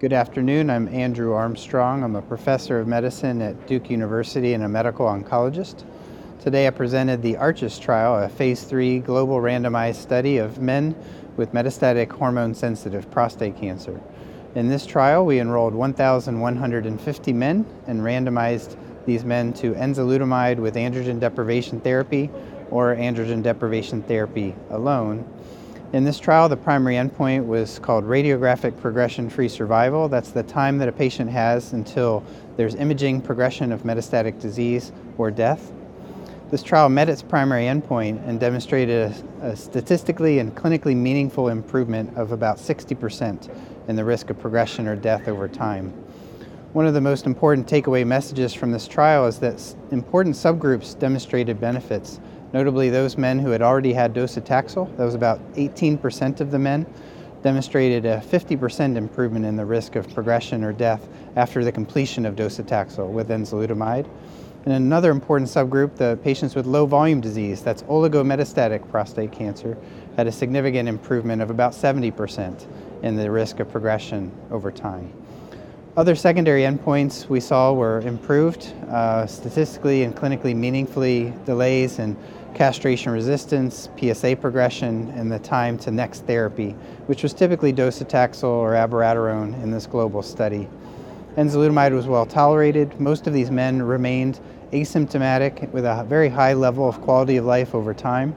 Good afternoon. I'm Andrew Armstrong. I'm a professor of medicine at Duke University and a medical oncologist. Today I presented the ARCHES trial, a phase 3 global randomized study of men with metastatic hormone sensitive prostate cancer. In this trial, we enrolled 1,150 men and randomized these men to enzalutamide with androgen deprivation therapy or androgen deprivation therapy alone. In this trial, the primary endpoint was called radiographic progression free survival. That's the time that a patient has until there's imaging progression of metastatic disease or death. This trial met its primary endpoint and demonstrated a, a statistically and clinically meaningful improvement of about 60% in the risk of progression or death over time. One of the most important takeaway messages from this trial is that important subgroups demonstrated benefits notably those men who had already had docetaxel, that was about 18% of the men, demonstrated a 50% improvement in the risk of progression or death after the completion of docetaxel with enzalutamide. And another important subgroup, the patients with low volume disease, that's oligometastatic prostate cancer, had a significant improvement of about 70% in the risk of progression over time. Other secondary endpoints we saw were improved uh, statistically and clinically meaningfully delays in castration resistance, PSA progression, and the time to next therapy, which was typically docetaxel or abiraterone in this global study. Enzalutamide was well tolerated. Most of these men remained asymptomatic with a very high level of quality of life over time.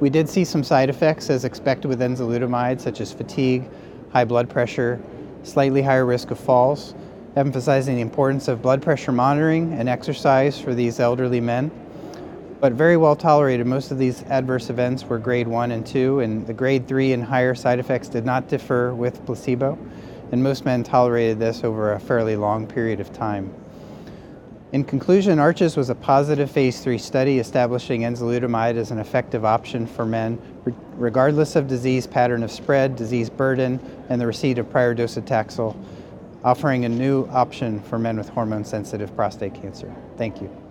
We did see some side effects as expected with enzalutamide, such as fatigue, high blood pressure, slightly higher risk of falls, emphasizing the importance of blood pressure monitoring and exercise for these elderly men. But very well tolerated. Most of these adverse events were grade 1 and 2, and the grade 3 and higher side effects did not differ with placebo, and most men tolerated this over a fairly long period of time. In conclusion, ARCHES was a positive phase 3 study establishing enzalutamide as an effective option for men, regardless of disease pattern of spread, disease burden, and the receipt of prior docetaxel, offering a new option for men with hormone sensitive prostate cancer. Thank you.